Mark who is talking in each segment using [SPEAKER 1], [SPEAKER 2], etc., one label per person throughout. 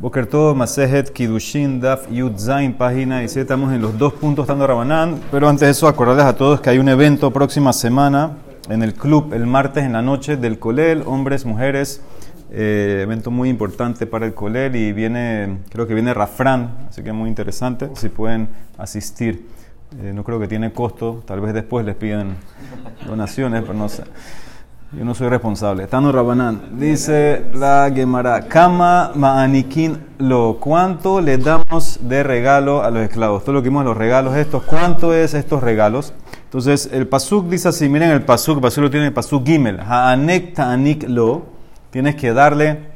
[SPEAKER 1] Boker todo, Masejet, Kidushin, Daf, Yud, Zain, página y estamos en los dos puntos dando Rabanán. Pero antes de eso, acordarles a todos que hay un evento próxima semana en el club, el martes en la noche del Colel, hombres, mujeres. Eh, evento muy importante para el Colel y viene, creo que viene Rafran, así que muy interesante. Si pueden asistir, eh, no creo que tiene costo, tal vez después les piden donaciones, pero no sé. Yo no soy responsable. Tano Rabanán. Dice la Gemara. Kama ma'anikin lo. ¿Cuánto le damos de regalo a los esclavos? Todo lo que vimos los regalos estos. ¿Cuánto es estos regalos? Entonces, el pasuk dice así. Miren el pasuk. El pasuk lo tiene el pasuk gimel. Ha'anek ta'anik lo. Tienes que darle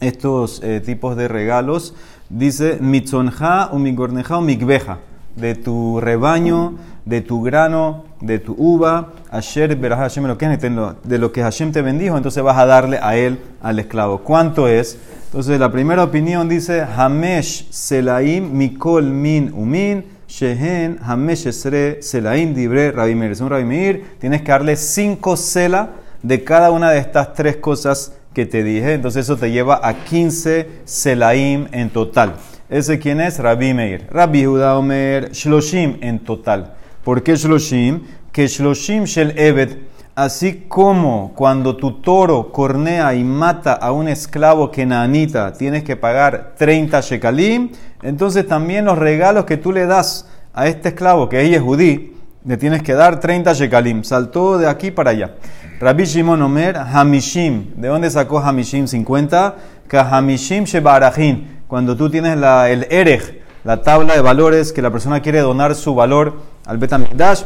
[SPEAKER 1] estos eh, tipos de regalos. Dice mitzonja, umigorneja, umigbeja. De tu rebaño de tu grano, de tu uva, Asher de lo que Hashem te bendijo, entonces vas a darle a él, al esclavo. ¿Cuánto es? Entonces la primera opinión dice, Hamesh Selaim Mikol Min Umin, Shehen Hamesh Esre Selaim Dibre Rabimir. Un Rabimir, tienes que darle cinco sela de cada una de estas tres cosas que te dije. Entonces eso te lleva a 15 Selaim en total. ¿Ese quién es? Rabbi Meir. Rabbi Judá Omer, Shloshim en total. ¿Por qué Shloshim? Que Shloshim Shel Evet, así como cuando tu toro cornea y mata a un esclavo que nanita, tienes que pagar 30 shekalim, entonces también los regalos que tú le das a este esclavo, que ella es judí, le tienes que dar 30 shekalim. Saltó de aquí para allá. Rabbi Shimon Omer, Hamishim. ¿De dónde sacó Hamishim 50? Que Hamishim Shebarajin. Cuando tú tienes la, el Erech, la tabla de valores, que la persona quiere donar su valor al Betamigdash,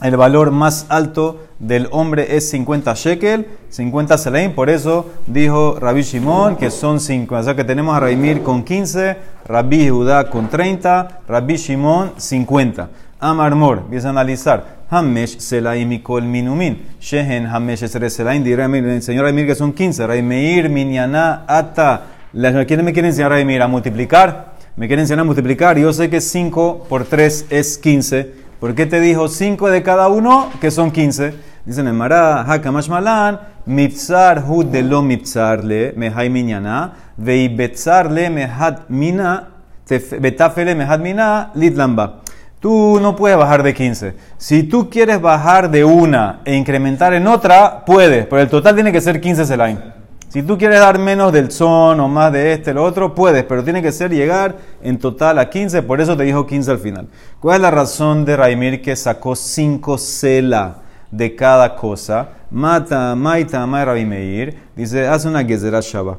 [SPEAKER 1] el valor más alto del hombre es 50 shekel, 50 selaim, por eso dijo Rabbi Shimon que son 5. O sea que tenemos a Raimir con 15, Rabbi Judá con 30, Rabbi Shimon 50. Amar Mor, empieza a analizar. Hamesh Selaim y Kol Minumin. Shehen Hamesh Esere Selaim. Dirá el señor Raimir que son 15. Raimeir Minyana Ata. ¿Quién me quiere enseñar Raimir a multiplicar? Me quiere enseñar a multiplicar. Yo sé que 5 por 3 es 15. ¿Por qué te dijo 5 de cada uno? Que son 15. Dicen en Mará, Hakamash Mipsar hu de lo mipsar le, mehai minyana, vei betzar le mehad mina, betafele mehad mina, litlamba. Tú no puedes bajar de 15. Si tú quieres bajar de una e incrementar en otra, puedes, pero el total tiene que ser 15 selaim. Si tú quieres dar menos del son o más de este, lo otro, puedes, pero tiene que ser llegar en total a 15, por eso te dijo 15 al final. ¿Cuál es la razón de Raimir que sacó 5 cela de cada cosa? Mata, maita, amai Rabimeir, dice, hace una gezerah shaba.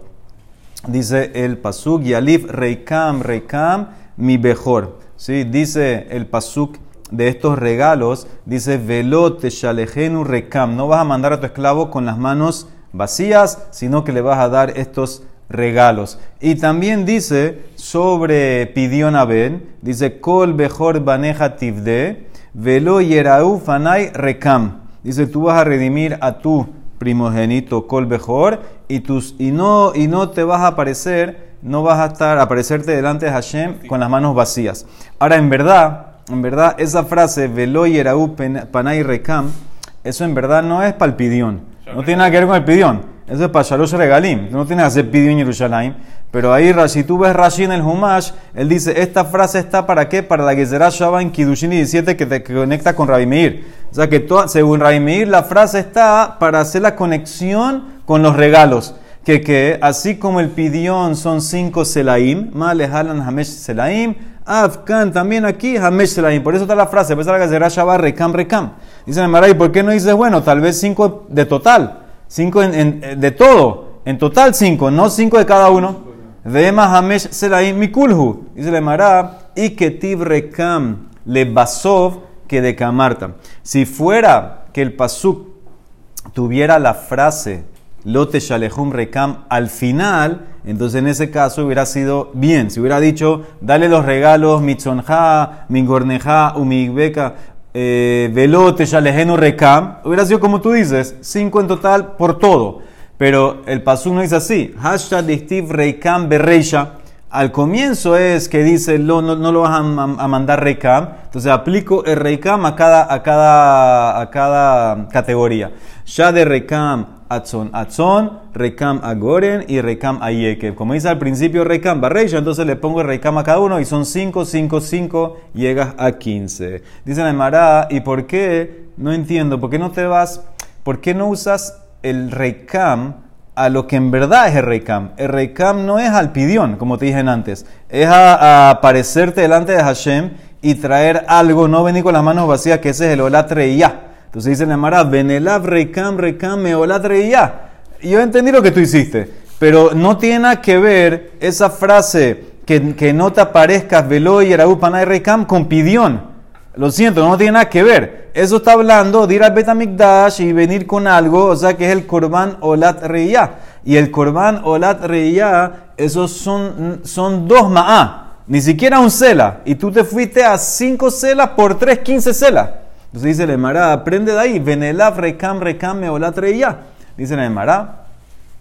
[SPEAKER 1] Dice el pasuk, yalif reikam, reikam, mi bejor. ¿Sí? Dice el pasuk de estos regalos, dice, velote shalejenu rekam. No vas a mandar a tu esclavo con las manos vacías, sino que le vas a dar estos regalos. Y también dice sobre Pidión Ben, dice, Kol Bejor Baneja Tivde, Velo Yerau Fanai Rekam. Dice, tú vas a redimir a tu primogénito Kol Bejor y, tus, y, no, y no te vas a aparecer no vas a estar, aparecerte delante de Hashem con las manos vacías. Ahora, en verdad, en verdad, esa frase, velo yerau panay rekam, eso en verdad no es para el pidión. No tiene nada que ver con el pidión. Eso es para Shalosh Regalim. No tiene que hacer pidión en Jerusalén. Pero ahí, si tú ves Rashi en el Humash, él dice, esta frase está para qué? Para la Gezerah Shabbat en Kiddushin 17 que te conecta con Rabbi Meir. O sea que según Rabbi Meir, la frase está para hacer la conexión con los regalos que, que así como el pidión son cinco selaim, malehalan hamesh selaim, afkan también aquí hamesh selaim. Por eso está la frase, pues la que será recam recam. Dice Maray, ¿por qué no dices, bueno, tal vez cinco de total, cinco en, de todo, en total cinco, no cinco de cada uno? Vema hamesh selaim mikulhu. Dice le Mará, y que tib recam le basov que de camarta. Si fuera que el pasuk tuviera la frase Lote Shalehum Rekam al final, entonces en ese caso hubiera sido bien. Si hubiera dicho, dale los regalos, Mitzonja, Mingorneja, Umigbeca, eh, Velote Shalehenu Rekam, hubiera sido como tú dices, cinco en total por todo. Pero el pasú no dice así. Hashtag Steve Rekam Berreisha. Al comienzo es que dice, no, no, lo vas a, mandar Rekam. Entonces aplico el Rekam a cada, a cada, a cada categoría. Ya de Rekam atzon. Atzon, rekam agoren y rekam ayeke. Como dice al principio rekam barreisha, entonces le pongo el rekam a cada uno y son 5, 5, 5, llegas a 15. Dice la Emara, ¿y por qué? No entiendo, ¿por qué no te vas, por qué no usas el rekam a lo que en verdad es el rekam? El rekam no es al pidión, como te dije antes, es a, aparecerte delante de Hashem y traer algo, no venir con las manos vacías, que ese es el olatre ya. Entonces dice la Emara, venelav rekam rekam me olatre ya. Yo entendí lo que tú hiciste, pero no tiene nada que ver esa frase que, que no te aparezcas velo y panay rekam con pidión. Lo siento, no tiene nada que ver. Eso está hablando de ir al Betamikdash y venir con algo, o sea que es el Korban Olat Reya. Y el Korban Olat Reya, esos son, son dos Ma'a, ni siquiera un Sela. Y tú te fuiste a cinco Selas por tres, quince Selas. Entonces dice el Emara, aprende de ahí, Venelav Rekam Rekam Olat Reya. Dice el Emara,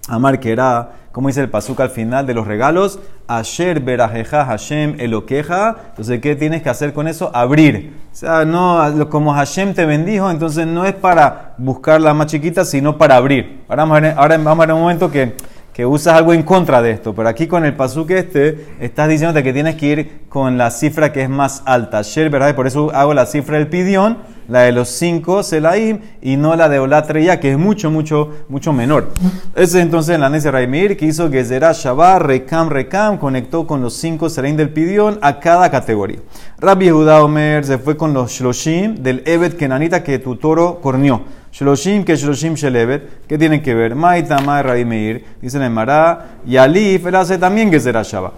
[SPEAKER 1] Amar Kera, como dice el Pasuk al final de los regalos, Asher Berajeja Hashem Eloqueja. Entonces, ¿qué tienes que hacer con eso? Abrir. O sea, no, como Hashem te bendijo, entonces no es para buscar la más chiquita, sino para abrir. Ahora vamos a ver, ahora vamos a ver un momento que, que usas algo en contra de esto. Pero aquí con el Pasuk este, estás diciéndote que tienes que ir con la cifra que es más alta. Asher Berajeja, por eso hago la cifra del pidión la de los cinco Selaim y no la de Olatreya, que es mucho, mucho, mucho menor. Ese es entonces la Nesia Raimir que hizo Gezerah Shabbat, Rekam, Rekam, conectó con los cinco Selaim del Pidión a cada categoría. Rabbi Judá Omer se fue con los Shloshim del Evet Kenanita que tu toro corneó. Shloshim que Shloshim Shelebet, ¿qué tienen que ver? Maitama Rabbi Meir, dice en Mará, y Alif, él hace también Gezerah Shabbat.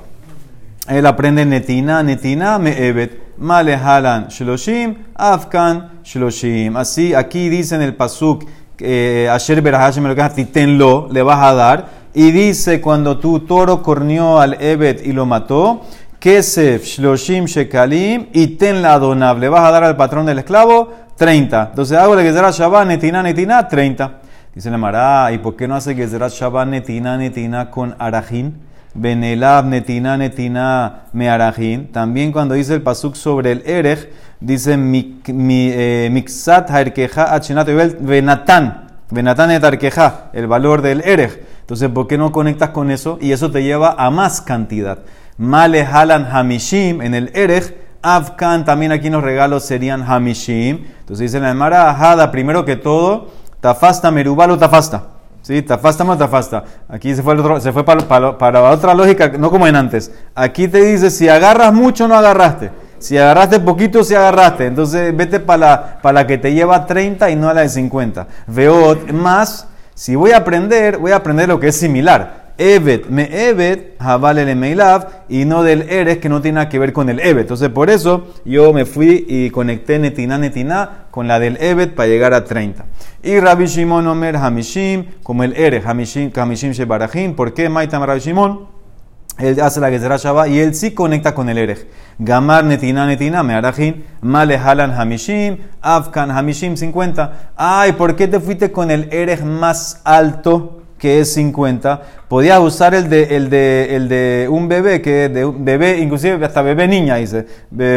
[SPEAKER 1] Él aprende Netina, Netina, Me'ebet. Malehalan Shloshim, Afkan Shloshim. Así, aquí dice en el Pasuk, Asher Berahashem tenlo, le vas a dar. Y dice, cuando tu toro corneó al Evet y lo mató, Kesef Shloshim Shekalim, y ten la donab, le vas a dar al patrón del esclavo 30. Entonces hago la será Shabbat, Netina, Netina, 30. Dice la Mará, ¿y por qué no hace será Shabbat, Netina, Netina con Arajin? Benelab netina netina mearajin. También cuando dice el pasuk sobre el erej, dice eh, mixat haerkeja achenat venatan. Venatan et arkeja, el valor del erej. Entonces, ¿por qué no conectas con eso? Y eso te lleva a más cantidad. Male halan hamishim en el erej. Afkan también aquí los regalos serían hamishim. Entonces dice la Emara, Hada, primero que todo, tafasta merubalo tafasta. ¿Sí? Tafasta más tafasta. Aquí se fue, se fue para, para, otra lógica, no como en antes. Aquí te dice, si agarras mucho, no agarraste. Si agarraste poquito, si agarraste. Entonces vete para la, para la que te lleva 30 y no a la de 50. Veo más. Si voy a aprender, voy a aprender lo que es similar. Evet, me Evet, el Meilav, y no del Eres, que no tiene nada que ver con el Evet. Entonces, por eso yo me fui y conecté Netina Netina con la del Evet para llegar a 30. Y Rabbi Shimon Omer Hamishim, como el Eres, Hamishim, Hamishim Shebarajim. ¿Por qué Maitam Rabbi Shimon? Él hace la Gezerah Shabbat y él sí conecta con el Erej. Gamar netina netina mearajin, male halan hamishim, afkan hamishim 50. Ay, ¿por qué te fuiste con el Erej más alto? Que es 50, podías usar el de, el de, el de un bebé, que de un bebé, inclusive hasta bebé niña, dice,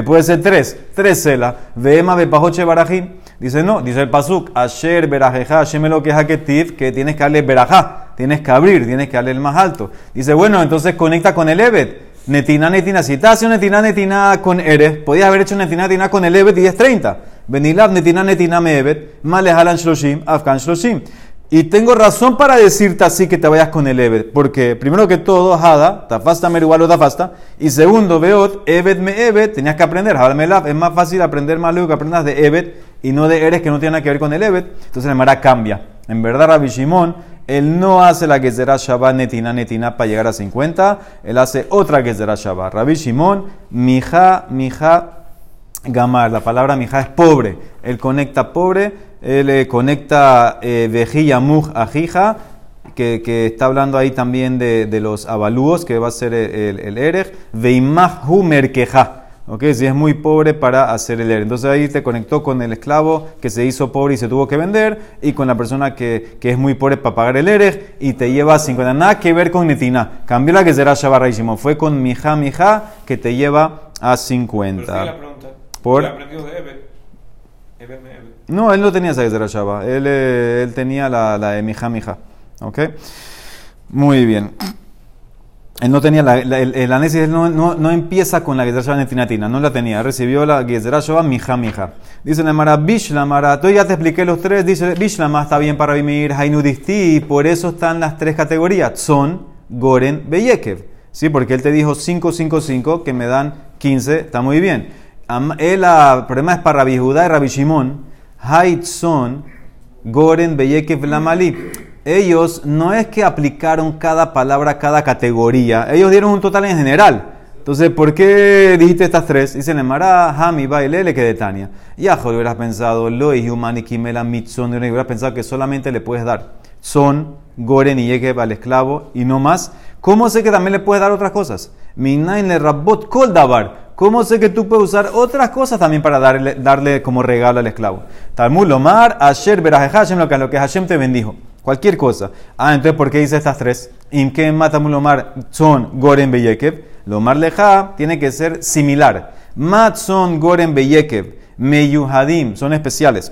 [SPEAKER 1] puede ser tres, tres cela, vema bepajoche barajín, dice no, dice el pasuk, asher berajeja, asher lo que es que tienes que darle berajá, tienes que abrir, tienes que darle el más alto, dice bueno, entonces conecta con el evet, Netina, netina, si estás haciendo netina, netina con eres, podías haber hecho netina, netina con el evet y es 30. Venilab, netina, netina, me evet, male halan shloshim, afkan shloshim. Y tengo razón para decirte así que te vayas con el Evet. Porque, primero que todo, Hada, Tafasta Merualo Tafasta. Y segundo, Beot, Evet me Evet, tenías que aprender. Melaf, es más fácil aprender más luego que aprendas de Evet y no de Eres que no tiene nada que ver con el Evet. Entonces la Mara cambia. En verdad, Rabbi Shimon, él no hace la Gezerah Shabbat netina netina para llegar a 50. Él hace otra Gezerah Shabbat. Rabbi Shimon, mija, mija, gamar. La palabra mija es pobre. Él conecta pobre él eh, conecta eh, Vejilla Muj Ajija, que, que, está hablando ahí también de, de, los avalúos, que va a ser el, el, Erech, Veimaju Merkeja. Okay, si es muy pobre para hacer el Erech. Entonces ahí te conectó con el esclavo que se hizo pobre y se tuvo que vender, y con la persona que, que es muy pobre para pagar el Erech y te lleva a 50. Nada que ver con Netina. Cambió la que será Shabarraísimo. Fue con Mija Mija que te lleva a 50. Pero la pregunta. Por... de Eber. No, él no tenía esa Gezerah Él, eh, él tenía la, la de Mija Mija. ¿Ok? Muy bien. Él no tenía la, el, el análisis no, no, no, empieza con la Gezerá Netinatina, no la tenía. Recibió la Gezerá Shoba mija mija. Dice la Mara Bishlamara, tú ya te expliqué los tres. Dice Bishlama está bien para vivir, Hainudisti, por eso están las tres categorías: Son, Goren, Beyekev. Sí, porque él te dijo 5, 5, 5, que me dan 15, está muy bien. El problema es para Rabbi Judá y Rabbi Shimon. Son, Goren, Beyekev, Lamali ellos no es que aplicaron cada palabra cada categoría, ellos dieron un total en general. Entonces, ¿por qué dijiste estas tres? Dicen Mara, Hami, Bailele, que de Tania. Y a hubieras pensado, Loi, Humani, Kimela, Mitson, hubieras pensado que solamente le puedes dar son, Goren y Yekev al esclavo y no más. ¿Cómo sé que también le puedes dar otras cosas? Minain le rabot kol davar. ¿Cómo sé que tú puedes usar otras cosas también para darle, darle como regalo al esclavo? Talmud lomar, asher Hashem, lo que Hashem te bendijo. Cualquier cosa. Ah, entonces, ¿por qué dice estas tres? Imke matamulomar son goren beyekev. Lomar leja tiene que ser similar. Mat son goren beyekev. Meyuhadim son especiales.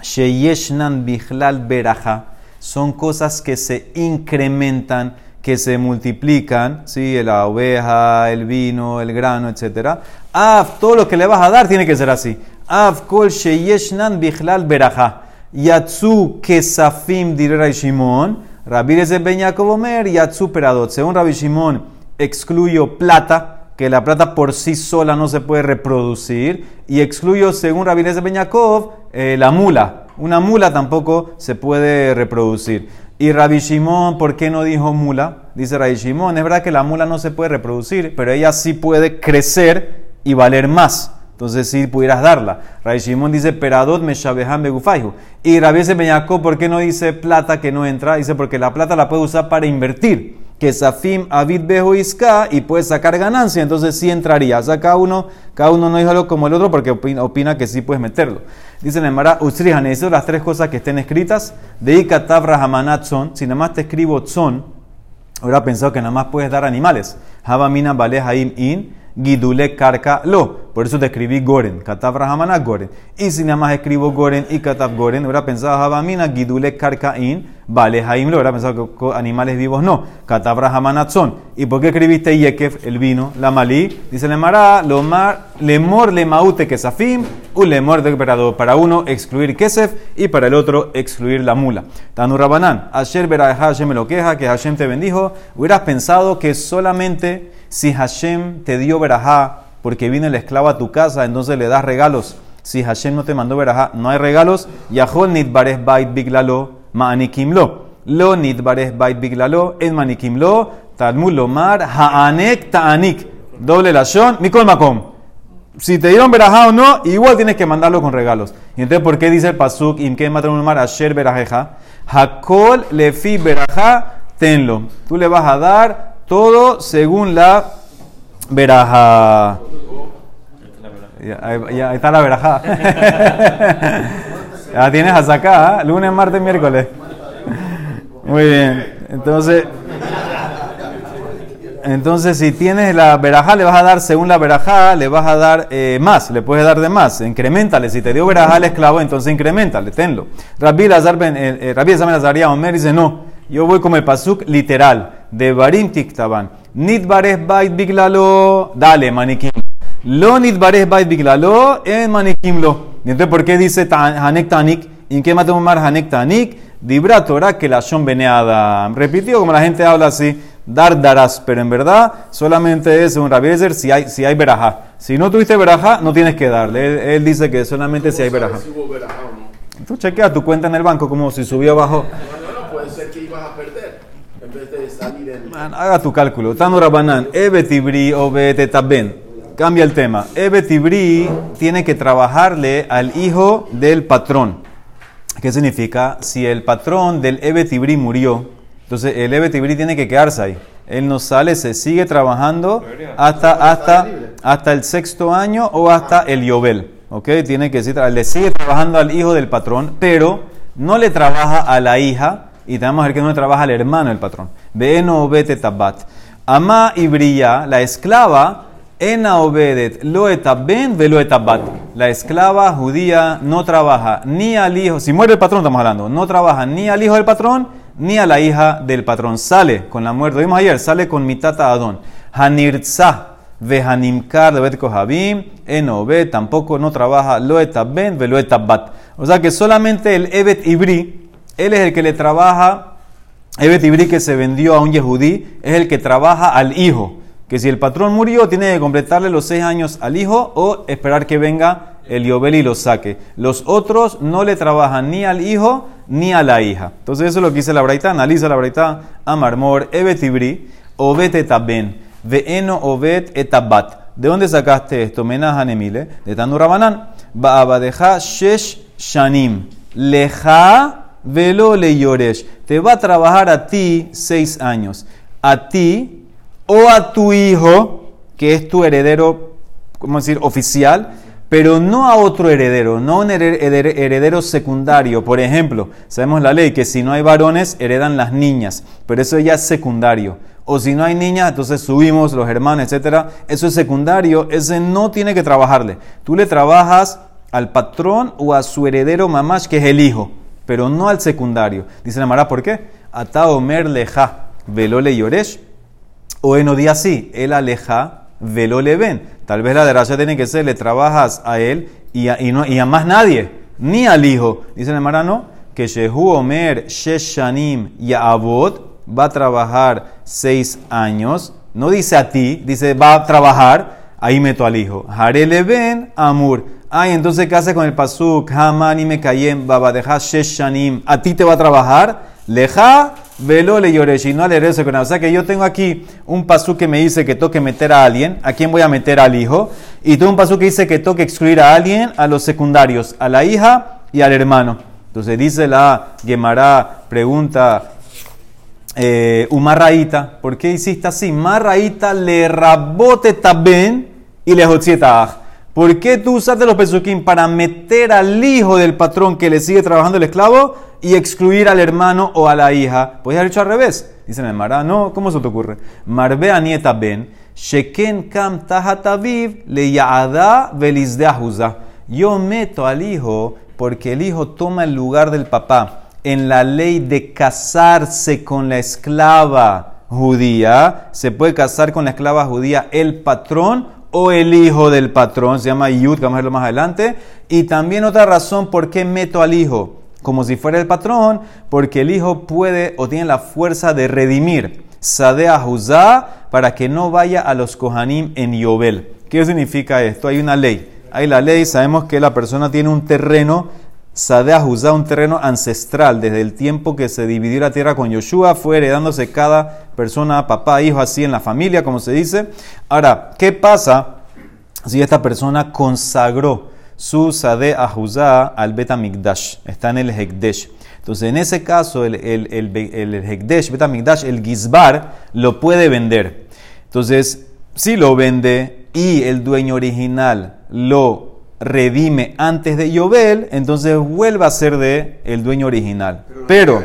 [SPEAKER 1] Sheyeshnan bichlal beraja son cosas que se incrementan, que se multiplican. ¿sí? La oveja, el vino, el grano, etc. Af, todo lo que le vas a dar tiene que ser así. Af kol sheyeshnan bichlal beraja. Yatsu Kesafim dire Shimon. Rabbi Ben Yaakov Omer, Yatsu Peradot. Según Rabbi Shimon, excluyo plata, que la plata por sí sola no se puede reproducir. Y excluyo, según Rabbi Ben Yaakov, eh, la mula. Una mula tampoco se puede reproducir. Y Rabbi Shimon, ¿por qué no dijo mula? Dice Rabbi Shimon, es verdad que la mula no se puede reproducir, pero ella sí puede crecer y valer más. Entonces sí pudieras darla. Rabbi Shimon dice, peradot me begufaihu. Y Rabbi ese ¿por qué no dice plata que no entra? Dice, porque la plata la puede usar para invertir. Que Safim Avid Bejo Iska y puede sacar ganancia, entonces sí entraría. O sea, cada uno, cada uno no dijo como el otro porque opina, que sí puedes meterlo. Dice en el Mara, Usrihan, necesito las tres cosas que estén escritas. De Ikatab Rahamanat son, si nada más te escribo son, hubiera pensado que nada más puedes dar animales. Habamina In. Gidule Karka Lo. Por eso te escribí Goren. Katav Rahamana Goren. Y si nada más escribo Goren y Katav Goren, hubiera pensado Habamina Gidule Karka In. Vale, Jaim lo hubiera pensado que animales vivos no. Katav Rahamana son. ¿Y por qué escribiste Yekef, el vino, la malí? Dice le Mara, Lomar, Lemor le maute kesafim, un lemor de Para uno excluir kesef y para el otro excluir la mula. Tanu Rabanán, ayer verá Hashem me lo queja, que Hashem te bendijo. Hubieras pensado que solamente si Hashem te dio verajá porque vino el esclavo a tu casa, entonces le das regalos. Si Hashem no te mandó verajá, no hay regalos. Yahol nidbares bait biglalo ma'anikim lo. Nidbares bait biglalo en manikim lo. Talmud lomar ha'anek ta'anik. Doble la shon, mikol makom. Si te dieron verajá o no, igual tienes que mandarlo con regalos. Y entonces, ¿por qué dice el pasuk? Imke mar asher verajeja. Hakol lefi verajá tenlo. Tú le vas a dar todo según la veraja. Ya, ahí está la veraja. ya tienes hasta acá, ¿eh? lunes, martes, miércoles. Muy bien. Entonces, entonces si tienes la verajá, le vas a dar según la verajá, le vas a dar eh, más, le puedes dar de más. Incrementale. Si te dio verajá al esclavo, entonces incrementale, tenlo. Rabbi Lazar ben, eh, eh Rabbi Lazaria Omer dice no. Yo voy como el pasuk literal de Barim Tiktaban. Nidbares bait biglalo, dale, manikim. Lo nidbares bait biglalo, en manikim lo. entonces, ¿por qué dice Hanek Tanik? ¿Y qué matamos más Hanek Tanik? Dibra Torah que la Shon Beneada. Repitió como la gente habla así, dar darás, pero en verdad solamente es un rabiezer si hay, si hay verajá. Si no tuviste verajá, no tienes que darle. Él, dice que solamente si hay verajá. Tú chequea tu cuenta en el banco como si subió abajo.
[SPEAKER 2] No, ser que ibas a perder
[SPEAKER 1] haga tu cálculo. Tano Rabanán, Ebetibri o Betetaben. Cambia el tema. Ebetibri tiene que trabajarle al hijo del patrón. ¿Qué significa? Si el patrón del Ebetibri murió, entonces el Ebetibri tiene que quedarse ahí. Él no sale, se sigue trabajando hasta, hasta, hasta el sexto año o hasta el Yobel. ¿Ok? Tiene que le sigue trabajando al hijo del patrón, pero no le trabaja a la hija y tenemos ver que no trabaja el hermano del patrón. Beno obete tabat. Ama y brilla, la esclava, ena obedet lo etaben velo etabat. La esclava judía no trabaja ni al hijo, si muere el patrón estamos hablando, no trabaja ni al hijo del patrón ni a la hija del patrón. Sale con la muerte. Lo vimos ayer, sale con mitata Adón. Hanirza vehanimkar de bet kohabim, enobe, tampoco no trabaja loetab ben veloetab bat. O sea que solamente el evet ibri, él es el que le trabaja, evet ibri que se vendió a un yehudí, es el que trabaja al hijo. Que si el patrón murió, tiene que completarle los seis años al hijo o esperar que venga el Yobel y lo saque. Los otros no le trabajan ni al hijo ni a la hija. Entonces eso es lo que dice la Braita. Analiza la Braita. Amarmor, Evet Ibri, Obet ben Ve'eno Obet Etabat. ¿De dónde sacaste esto? Menajan Emile. De Tanu Rabanán. Ba'abadeja Shesh Shanim. Leja velo le yoresh. Te va a trabajar a ti seis años. A ti o a tu hijo, que es tu heredero, ¿cómo decir? Oficial pero no a otro heredero, no un heredero secundario. Por ejemplo, sabemos la ley que si no hay varones, heredan las niñas, pero eso ya es secundario. O si no hay niñas, entonces subimos los hermanos, etc. Eso es secundario, ese no tiene que trabajarle. Tú le trabajas al patrón o a su heredero mamash, que es el hijo, pero no al secundario. Dice la Mara, ¿por qué? Ata omer leja, velole yoresh, o en odia así, el aleja velo le ven. Tal vez la de tiene que ser, le trabajas a él y a, no, y a más nadie, ni al hijo. Dice el hermano que Shehu Omer Sheshanim Abot va a trabajar seis años. No dice a ti, dice va a trabajar. Ahí meto al hijo. Harele ben Amur. Ay, entonces, ¿qué hace con el pasuk? Hamani me cayem, babadeja sheshanim. A ti te va a trabajar. Leja Velo le yoreshi, no le O sea que yo tengo aquí un pasú que me dice que toque meter a alguien. ¿A quién voy a meter al hijo? Y tengo un pasú que dice que toque excluir a alguien, a los secundarios, a la hija y al hermano. Entonces dice la Gemara, pregunta eh, Umarraíta, ¿por qué hiciste así? Marraíta le rabote taben y le ¿Por qué tú usaste los pesuquín para meter al hijo del patrón que le sigue trabajando el esclavo y excluir al hermano o a la hija? Puedes haber hecho al revés. Dicen el Mara, no, ¿cómo se te ocurre? Marbe nieta ben, sheken kam tahataviv le yaada velizdeahuza. Yo meto al hijo porque el hijo toma el lugar del papá en la ley de casarse con la esclava judía. Se puede casar con la esclava judía el patrón o el hijo del patrón, se llama Yud, que vamos a verlo más adelante. Y también otra razón por qué meto al hijo como si fuera el patrón, porque el hijo puede o tiene la fuerza de redimir Sadea Juzá para que no vaya a los Kohanim en Yobel. ¿Qué significa esto? Hay una ley. Hay la ley, sabemos que la persona tiene un terreno Sadea Juzá, un terreno ancestral, desde el tiempo que se dividió la tierra con Yoshua, fue heredándose cada persona, papá, hijo, así en la familia, como se dice. Ahora, ¿qué pasa si esta persona consagró su Sadea Juzá al Betamigdash? Está en el Hekdesh. Entonces, en ese caso, el, el, el, el, el Hekdesh, Betamigdash, el Gizbar, lo puede vender. Entonces, si lo vende y el dueño original lo redime antes de Yobel, entonces vuelve a ser de el dueño original. Pero,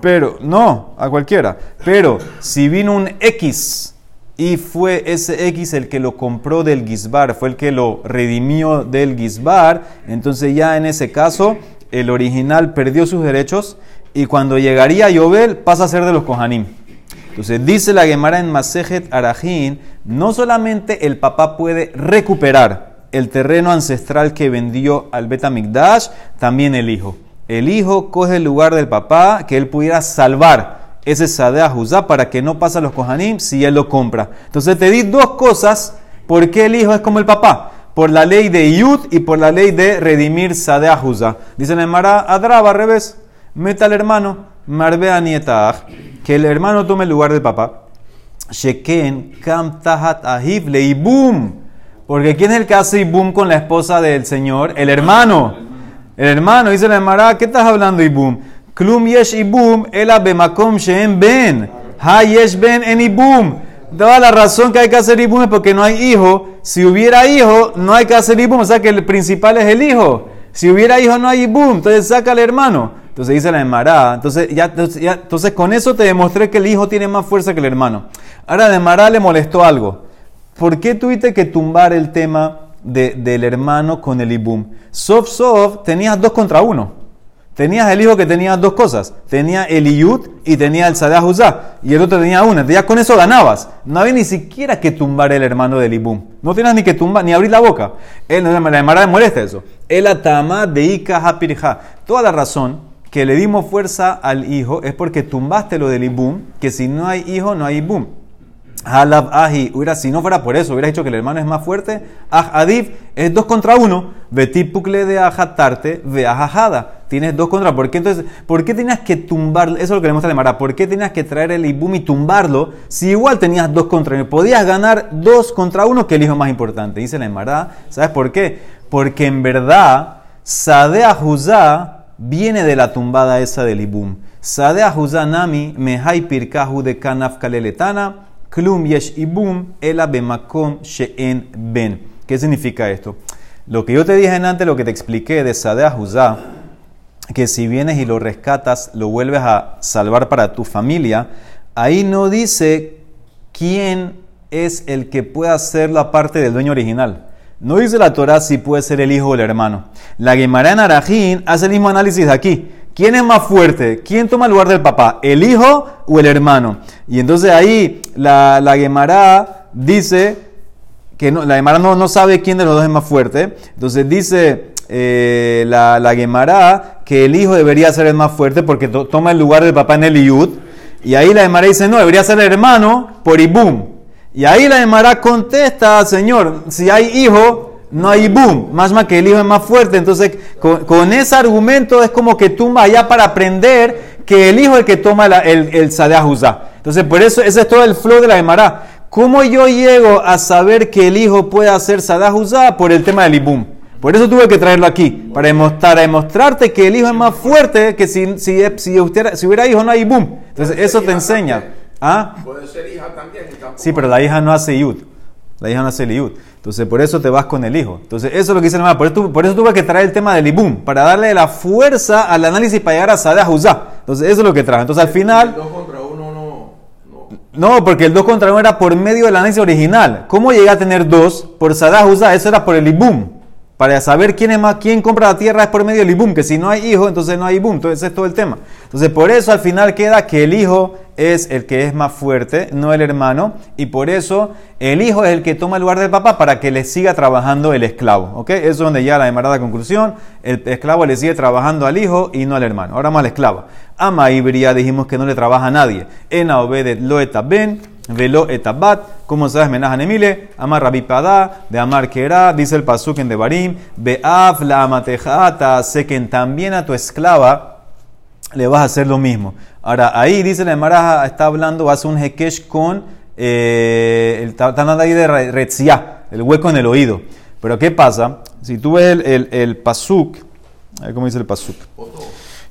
[SPEAKER 1] pero, ¿no? a cualquiera. Pero si vino un X y fue ese X el que lo compró del Gizbar, fue el que lo redimió del Gizbar, entonces ya en ese caso el original perdió sus derechos y cuando llegaría Yobel pasa a ser de los Kohanim. Entonces dice la Gemara en Masejet Arajin, no solamente el papá puede recuperar, el terreno ancestral que vendió al Betamigdash, también el hijo. El hijo coge el lugar del papá que él pudiera salvar ese Sadea Juzá para que no pase a los Kohanim si él lo compra. Entonces te di dos cosas por qué el hijo es como el papá. Por la ley de Yud y por la ley de redimir Sadea Juzá. Dice en el Adraba, al revés. Meta al hermano, Marbea Nietah, que el hermano tome el lugar del papá. Sheken Kam Tahat Ahiv Leibum. Porque ¿quién es el que hace Ibum con la esposa del Señor? El hermano. El hermano. Dice la Emara, ¿qué estás hablando Ibum? Klum yesh Ibum, el abemakom sheem ben. Ha yesh ben en Ibum. Toda la razón que hay que hacer Ibum es porque no hay hijo. Si hubiera hijo, no hay que hacer Ibum. O sea que el principal es el hijo. Si hubiera hijo, no hay Ibum. Entonces saca al hermano. Entonces dice la Emara. Entonces, ya, entonces con eso te demostré que el hijo tiene más fuerza que el hermano. Ahora de Emara le molestó algo. ¿Por qué tuviste que tumbar el tema del hermano con el Ibum? Sof Sof tenías dos contra uno. Tenías el hijo que tenía dos cosas. Tenía el Iyud y tenía el Sadah Uzá. Y el otro tenía una. Ya con eso ganabas. No había ni siquiera que tumbar el hermano del Ibum. No tienes ni que tumbar, ni abrir la boca. Él, la Emara molesta eso. El atama de Ika Hapirja. Toda la razón que le dimos fuerza al hijo es porque tumbaste lo del Ibum. Que si no hay hijo, no hay Ibum. Halab Ahi, hubiera, si no fuera por eso, hubiera dicho que el hermano es más fuerte. Ah Adif es dos contra uno. Betipukle de Ajatarte, ve Ajajada. Tienes dos contra. ¿Por qué entonces? ¿Por qué tenías que tumbar? Eso es lo que le muestra de. ¿Por qué tenías que traer el Ibum y tumbarlo si igual tenías dos contra uno? Podías ganar dos contra uno, que el hijo más importante. Dice la Mara. ¿Sabes por qué? Porque en verdad, Sadea Juzá viene de la tumbada esa del Ibum. Sadea Juzá Nami, Mehai Pirkahu de Kanaf Kaleletana. She'en ben. ¿Qué significa esto? Lo que yo te dije antes, lo que te expliqué de Sadeh Juzá, que si vienes y lo rescatas, lo vuelves a salvar para tu familia, ahí no dice quién es el que pueda hacer la parte del dueño original. No dice la Torah si puede ser el hijo o el hermano. La Gemara en Arajín hace el mismo análisis aquí. ¿Quién es más fuerte? ¿Quién toma el lugar del papá? ¿El hijo o el hermano? Y entonces ahí la, la Gemara dice que no, la Gemara no, no, sabe quién de los dos es más fuerte. Entonces dice eh, la, la Gemara que el hijo debería ser el más fuerte porque toma el lugar del papá en el Iyud. Y ahí la Gemara dice, no, debería ser el hermano por Ibum. Y ahí la Gemara contesta, Señor, si hay hijo, no hay boom, más más que el hijo es más fuerte. Entonces, con, ese argumento es como que tumba allá para aprender que el hijo es el que toma el, el Entonces, por eso ese es todo el flow de la Emara. ¿Cómo yo llego a saber que el hijo puede hacer Sadah Por el tema del Ibum. Por eso tuve que traerlo aquí, para demostrar, demostrarte que el hijo es más fuerte que si, si, si, usted, si hubiera hijo no hay boom. Entonces, eso te enseña. ¿Ah?
[SPEAKER 2] Puede ser hija también.
[SPEAKER 1] Sí, pero la hija no hace yud. La hija no hace. Entonces, por eso te vas con el hijo. Entonces, eso es lo que dice el hermano. Por eso, por eso tuve que traer el tema del ibum, para darle la fuerza al análisis para llegar a Sadeh. Entonces, eso es lo que trae. Entonces, al final.
[SPEAKER 2] El 2 contra 1 no,
[SPEAKER 1] no. porque el 2 contra 1 era por medio del análisis original. ¿Cómo llegué a tener 2 por Sadeh? Eso era por el ibum. Para saber quién es más, quién compra la tierra es por medio del ibum, que si no hay hijo, entonces no hay ibum. Entonces, es todo el tema. Entonces, por eso al final queda que el hijo es el que es más fuerte, no el hermano, y por eso el hijo es el que toma el lugar del papá para que le siga trabajando el esclavo. ¿ok? Eso es donde ya la demarada conclusión, el esclavo le sigue trabajando al hijo y no al hermano. Ahora más al esclavo. Ama Ibria dijimos que no le trabaja a nadie. En obedet lo ben velo etabat, como sabes, menajan emile, amar rabipada, de amar kera, dice el pasuk en Devarim, beaf la amatejata, que también a tu esclava le vas a hacer lo mismo. Ahora, ahí dice la Emaraja, está hablando, hace un hekesh con, eh, el, está ahí de el hueco en el oído. Pero ¿qué pasa? Si tú ves el, el, el pasuk, a ver cómo dice el pasuk.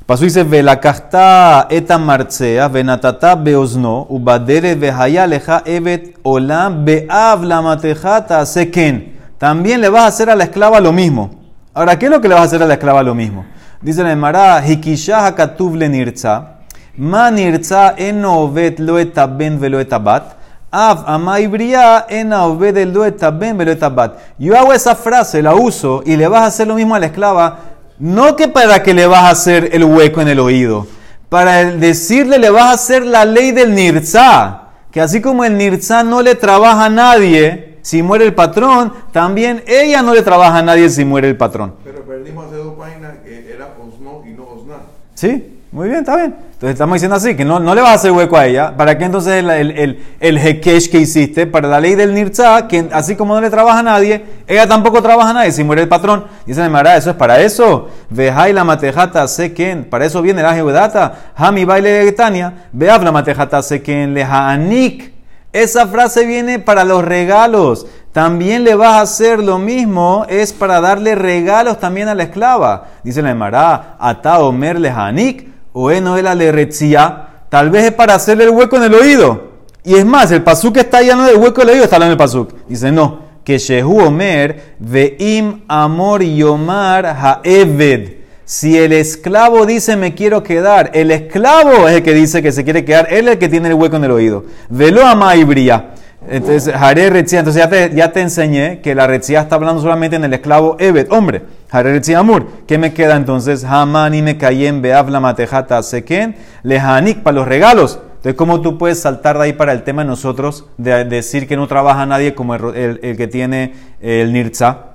[SPEAKER 1] Pasuk dice, velakasta eta marcea, venatata beosno, ubadere vehaya leja evet olam beav matejata seken. También le vas a hacer a la esclava lo mismo. Ahora, ¿qué es lo que le vas a hacer a la esclava lo mismo? Dice la Emara, Hikishah hakatuv le nirza, ma nirza eno ovet lo etaben velo etabat, av amaibria ena oved lo etaben velo etabat. Yo hago esa frase, la uso, y le vas a hacer lo mismo a la esclava, no que para que le vas a hacer el hueco en el oído, para decirle le vas a hacer la ley del nirza, que así como el nirza no le trabaja a nadie, si muere el patrón, también ella no le trabaja a nadie si muere el patrón.
[SPEAKER 2] Pero perdimos hace dos páginas que era Osno y no Osna.
[SPEAKER 1] Sí, muy bien, está bien. Entonces estamos diciendo así, que no, no le vas a hacer hueco a ella. ¿Para qué entonces el, el, el, hekesh que hiciste? Para la ley del nirza, que así como no le trabaja a nadie, ella tampoco trabaja a nadie si muere el patrón. Dice Mara, eso es para eso. Vejai la matejata seken. Para eso viene la jeudata. Hami baile de Getania. Veab la matejata seken lehaanik esa frase viene para los regalos. También le vas a hacer lo mismo, es para darle regalos también a la esclava. Dice la Emara, ata omer lehanik, o eno la leretzia. Tal vez es para hacerle el hueco en el oído. Y es más, el pasuk está lleno del hueco del oído, está en el pasuk. Dice, no, que Shehu Omer, veim amor yomar haeved. Si el esclavo dice me quiero quedar, el esclavo es el que dice que se quiere quedar, él es el que tiene el hueco en el oído. Velo ama ibria. Entonces, Jare Retzia, entonces ya te, ya te enseñé que la Retzia está hablando solamente en el esclavo Evet, hombre. Hareretzi Amur. ¿Qué me queda entonces? Hamani me cayen beavla matejata seken lehanik para los regalos. Entonces, ¿cómo tú puedes saltar de ahí para el tema de nosotros de decir que no trabaja nadie como el, que tiene el nirza?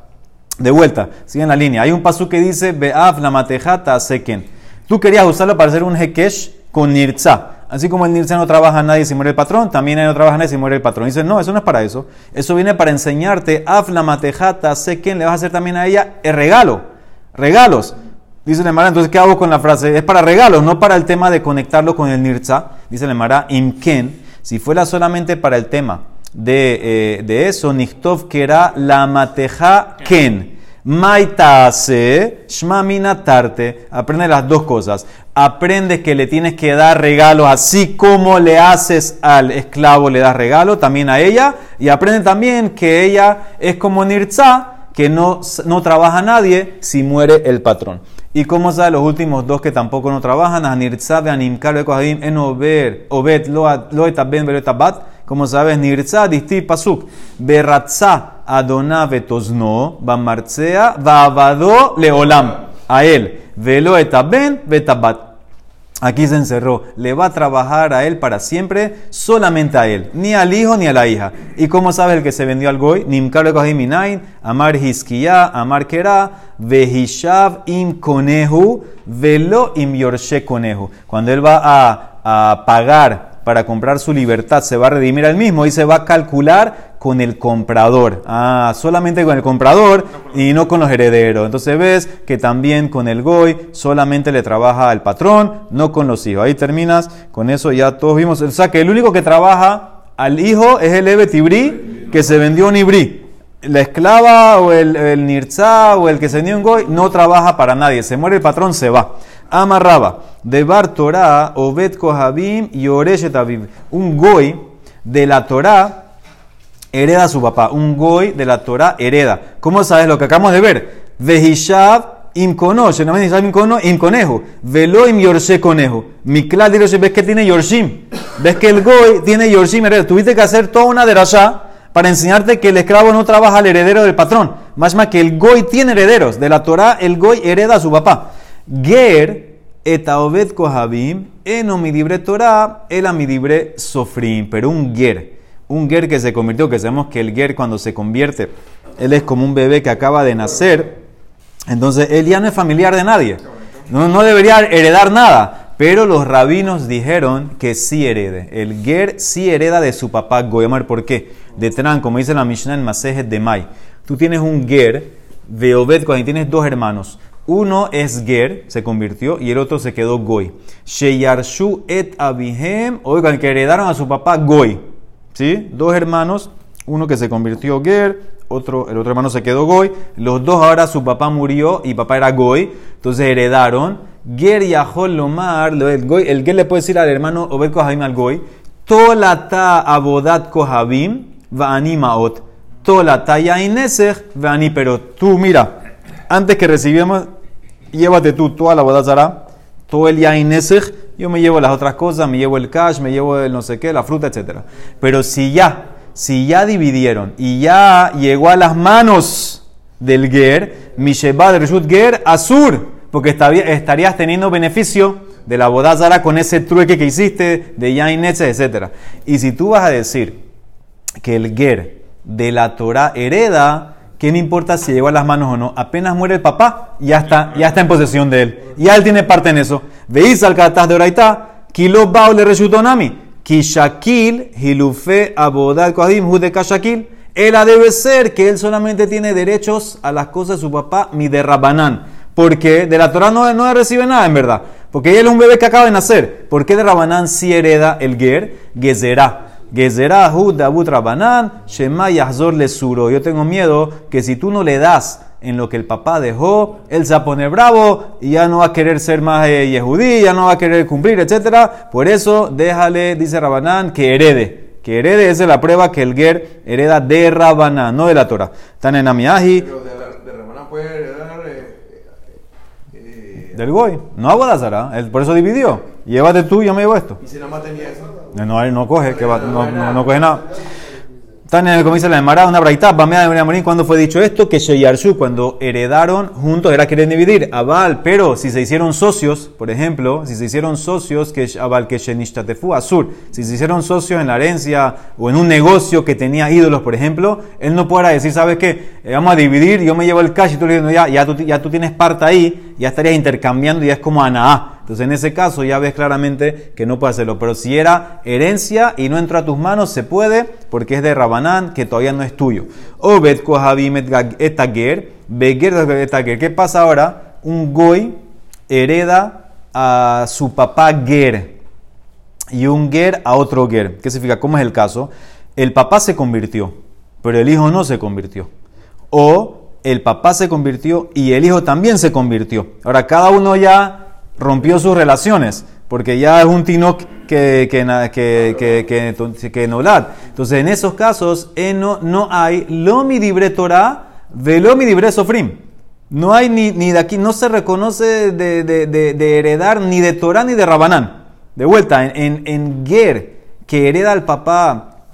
[SPEAKER 1] De vuelta, sigue en la línea. Hay un paso que dice beav la matejata seken. Tú querías usarlo para hacer un hekesh con nirza. Así como el nirza no trabaja nadie si muere el patrón, también no trabaja nadie si muere el patrón. Dice, no, eso no es para eso. Eso viene para enseñarte, af la matejata seken, le vas a hacer también a ella el regalo. Regalos. Dice Lemara, entonces, ¿qué hago con la frase? Es para regalos, no para el tema de conectarlo con el Nirza. Dice Lemara, imken, si fuera solamente para el tema de, eh, de eso, Nichtov que era la mateja ken. Maitase, shmamina tarte. Aprende las dos cosas. Aprende que le tienes que dar regalo así como le haces al esclavo, le das regalo, también a ella. Y aprende también que ella es como Nirza, que no, no trabaja nadie si muere el patrón. Y como sabe los últimos dos que tampoco no trabajan, Anirza de Animkar de en Ober, Obed, lo etaben, bat, como sabes, Nirza, Disti, Pasuk, Beratza, Adoná, Betosno, Bamarcea, Vavado, Leolam, a él, Velo etaben, betabat. Aquí se encerró. Le va a trabajar a él para siempre, solamente a él, ni al hijo ni a la hija. ¿Y cómo sabe el que se vendió al goy? Nimkar minain, Amar Hiskiya, Amar Kera, Vehishav im Konehu, Velo im Yorshe Konehu. Cuando él va a, a pagar para comprar su libertad, se va a redimir al mismo y se va a calcular con el comprador. Ah, solamente con el comprador y no con los herederos. Entonces ves que también con el goy solamente le trabaja al patrón, no con los hijos. Ahí terminas, con eso ya todos vimos. O sea que el único que trabaja al hijo es el Ebe Tibri, que se vendió un Ibri. La esclava o el, el nirza o el que se vendió un goy no trabaja para nadie. Se muere el patrón, se va. Amarraba. De Bar Torah, Obed Kohabim y Oreshet Un goy de la Torah hereda a su papá. Un goy de la Torah hereda. ¿Cómo sabes lo que acabamos de ver? Vehishav im conoce, no me im conejo. Velo im yorse conejo. Miklal ves que tiene yorshim. Ves que el goy tiene yorshim hereda. Tuviste que hacer toda una derashá para enseñarte que el esclavo no trabaja al heredero del patrón. Más más que el goy tiene herederos. De la Torah, el goy hereda a su papá. Ger etaobed kohabim eno mi libre Torah, el mi libre sofrim. Pero un ger, un ger que se convirtió, que sabemos que el ger cuando se convierte, él es como un bebé que acaba de nacer, entonces él ya no es familiar de nadie. No, no debería heredar nada. Pero los rabinos dijeron que sí herede. El ger sí hereda de su papá Goyamar. ¿Por qué? De Tran, como dice la Mishnah en Masejet de Mai. Tú tienes un ger de Obed cuando tienes dos hermanos. Uno es Ger, se convirtió, y el otro se quedó Goy. Sheyarshu et Abihem, oigan, que heredaron a su papá Goy. ¿Sí? Dos hermanos, uno que se convirtió Ger, otro, el otro hermano se quedó Goy. Los dos ahora su papá murió y papá era Goy, entonces heredaron. Ger Yahol Lomar, el, Goy, el Ger le puede decir al hermano Obed Kohabim al Goy, Tolata Abodat Kohabim, va animaot. Tolata Yainesech, va pero tú mira antes que recibimos, llévate tú toda la bodazara, todo el yainesech, yo me llevo las otras cosas, me llevo el cash, me llevo el no sé qué, la fruta, etc. Pero si ya, si ya dividieron y ya llegó a las manos del ger, Misheba de Ger, Azur, porque estarías teniendo beneficio de la bodazara con ese trueque que hiciste de yainesech, etc. Y si tú vas a decir que el ger de la Torah hereda, ¿Qué me importa si llegó a las manos o no? Apenas muere el papá, ya está, ya está en posesión de él. Ya él tiene parte en eso. Veis al catás de Oraitá, Kilo Bao le resultonami. Kishakil, Hilufe, Abodal, Kohadim, Judeka Shakil. Él debe ser que él solamente tiene derechos a las cosas de su papá, mi de Rabanán. Porque de la Torah no, no recibe nada, en verdad. Porque él es un bebé que acaba de nacer. ¿Por qué de Rabanán sí hereda el Ger? Gezerá. Gezerahu Dabut Rabanan, Shema Yahzor le suro. Yo tengo miedo que si tú no le das en lo que el papá dejó, él se va a poner bravo y ya no va a querer ser más eh, yehudí, ya no va a querer cumplir, etc. Por eso, déjale, dice Rabanán, que herede. Que herede, esa es la prueba que el Ger hereda de Rabanán, no de la Torah. Están en Amiaji.
[SPEAKER 2] Pero de, de Rabanán puede heredar.
[SPEAKER 1] del Goy. No Abodazara, él por eso dividió. Llévate tú, yo me llevo esto.
[SPEAKER 2] ¿Y si nada más tenía eso?
[SPEAKER 1] No, no coge, que no, no, no coge nada. Tania, como dice la Emara, una braita, Bamea de Morín, ¿cuándo fue dicho esto? Que Sheyarshu, cuando heredaron juntos, era quieren dividir. Abal, pero si se hicieron socios, por ejemplo, si se hicieron socios, que Abal, que Shenishtatefu Azur, si se hicieron socios en la herencia o en un negocio que tenía ídolos, por ejemplo, él no podrá decir, ¿sabes qué? Eh, vamos a dividir, yo me llevo el cash y tú le dices, ya, ya, tú, ya tú tienes parte ahí, ya estarías intercambiando y ya es como Anaá. Entonces en ese caso ya ves claramente que no puede hacerlo. Pero si era herencia y no entró a tus manos, se puede porque es de Rabanán, que todavía no es tuyo. Obed etager, etager. ¿Qué pasa ahora? Un goy hereda a su papá Ger y un Ger a otro Ger. ¿Qué significa? ¿Cómo es el caso? El papá se convirtió, pero el hijo no se convirtió. O el papá se convirtió y el hijo también se convirtió. Ahora cada uno ya rompió sus relaciones, porque ya es un tino que, que, que, que, que, Entonces, en esos casos, no, no hay lomi dibre Torah, velomi dibre sofrim. No hay ni, ni de aquí, no se reconoce de, de, de, heredar ni de Torah ni de Rabanán. De vuelta, en, en, Ger, que hereda al papá,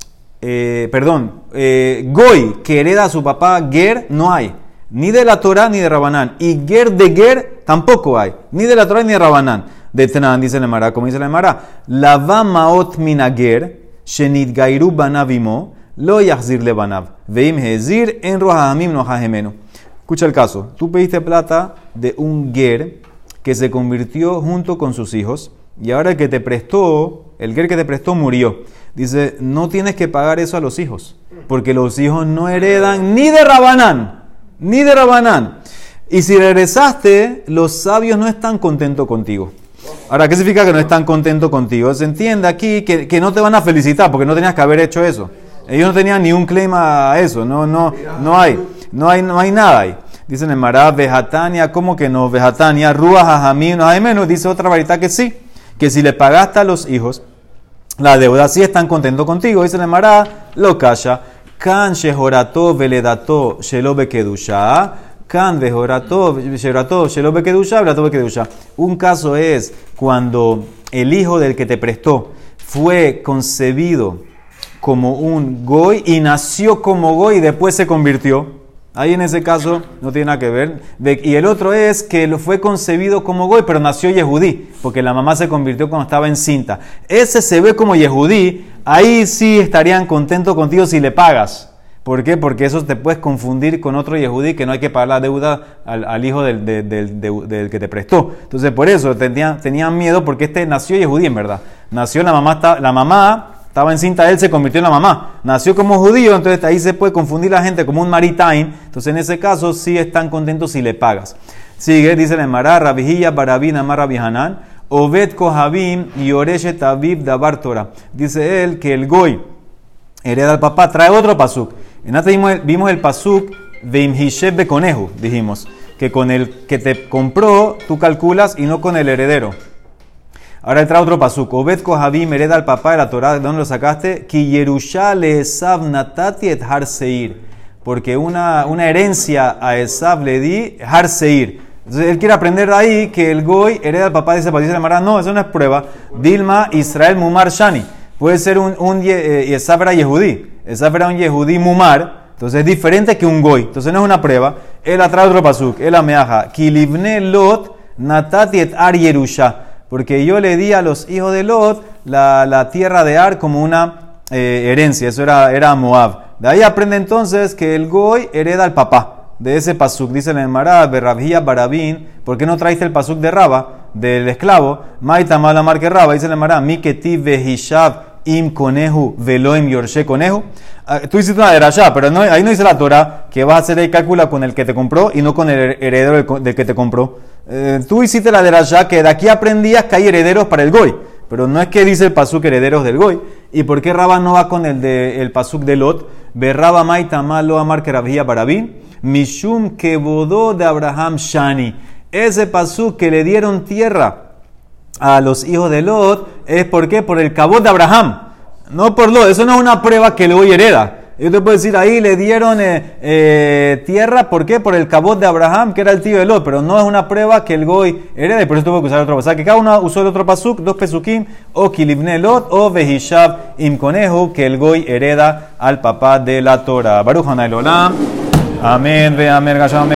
[SPEAKER 1] eh, perdón, eh, Goy, que hereda a su papá Ger, no hay. Ni de la Torah ni de Rabanán. Y Ger de Ger tampoco hay. Ni de la Torah ni de Rabanán. De Tenan, dice la Mara, como dice la Mara. Lava maot minager, shenit gairu banavimo, lo yachzir le banav. Veim hezir en rojahamim no hajemenu. Escucha el caso. Tú pediste plata de un ger que se convirtió junto con sus hijos. Y ahora el que te prestó, el ger que te prestó murió. Dice, no tienes que pagar eso a los hijos. Porque los hijos no heredan ni de Rabanán ni de Rabanán. Y si regresaste, los sabios no están contentos contigo. Ahora, ¿qué significa que no están contentos contigo? Se entiende aquí que, no te van a felicitar porque no tenías que haber hecho eso. Ellos no tenían ni un claim a eso, no, no, no hay, no hay, no hay nada ahí. Dicen en Mará, Vejatania, ¿cómo que no? Vejatania, Jajamín, no hay menos. Dice otra varita que sí, que si le pagaste a los hijos, la deuda sí están contentos contigo. Dicen en Mará, lo calla. Kan shehorato veledato shelo bekedusha. Kan vehorato shelo bekedusha, veledato bekedusha. Un caso es cuando el hijo del que te prestó fue concebido como un goy y nació como goy y después se convirtió. Ahí en ese caso no tiene nada que ver. y el otro es que lo fue concebido como goy, pero nació yehudí, porque la mamá se convirtió cuando estaba encinta. Ese se ve como yehudí, ahí sí estarían contentos contigo si le pagas. ¿Por qué? Porque eso te puedes confundir con otro yehudí que no hay que pagar la deuda al, hijo del, que te prestó. Entonces por eso tenían, tenían miedo porque este nació yehudí en verdad. Nació la mamá, la mamá estaba encinta él, se convirtió en la mamá. Nació como judío, entonces ahí se puede confundir la gente como un maritime. Entonces en ese caso sí están contentos si le pagas. Sigue, dice el Mará, Rabijilla, Barabina, Marabihanan, Obed Kohabim y Oreshet Aviv Dabar Torah. Dice él que el Goy hereda al papá, trae otro pasuk. En este vimos, el pasuk de conejo, dijimos, que con el que te compró tú calculas y no con el heredero. Ahora entra otro pasuk. Obed Kohabim hereda al papá de la Torah. ¿De dónde lo sacaste? Ki le Esav natati et har seir. Porque una, una herencia a Esav le di har seir. Entonces él quiere aprender de ahí que el Goy hereda al papá de ese país de Mara. No, eso no es prueba. Dilma Israel Mumar Shani. Puede ser un, un eh, Esav era Yehudí. Era un Yehudí Mumar. Entonces es diferente que un Goy. Entonces no es una prueba. Él atrae otro pasuk. Él ameaja. Ki livne lot natati et ar Yerusha porque yo le di a los hijos de Lot la, tierra de Ar como una eh, herencia, eso era, era Moab. De ahí aprende entonces que el Goy hereda al papá. De ese pasuk, dice el Marad, Berrabía Barabín, ¿por qué no traiste el pasuk de Raba, del esclavo? Maita mala marque Raba, dice el Marad, Miketi vehishab im conejo veloim yorshe conejo. Ah, tú hiciste una derashá, pero no, ahí no dice la Torah que vas a hacer el cálculo con el que te compró y no con el heredero del que te compró. Eh, tú hiciste la de la que de aquí aprendías que hay herederos para el Goy. Pero no es que dice el pasuk herederos del Goy. ¿Y por qué Rabba no va con el, de, el pasuk de Lot? Berraba maita malo amar que barabín. Mishum que bodó de Abraham Shani. Ese pasuk que le dieron tierra a los hijos de Lot es porque por el cabot de Abraham. No por Lot. Eso no es una prueba que el Goy hereda. Yo te puedo decir, ahí le dieron eh, eh, tierra, ¿por qué? Por el cabot de Abraham, que era el tío de Lot, pero no es una prueba que el goy herede, por eso tuvo que usar otro pasuk. Que cada uno usó el otro pasuk, dos pesukim, o kilibne Lot, o vehishab im conejo, que el goy hereda al papá de la Torah. Baruch Hanay Olam. Amén, ve amén,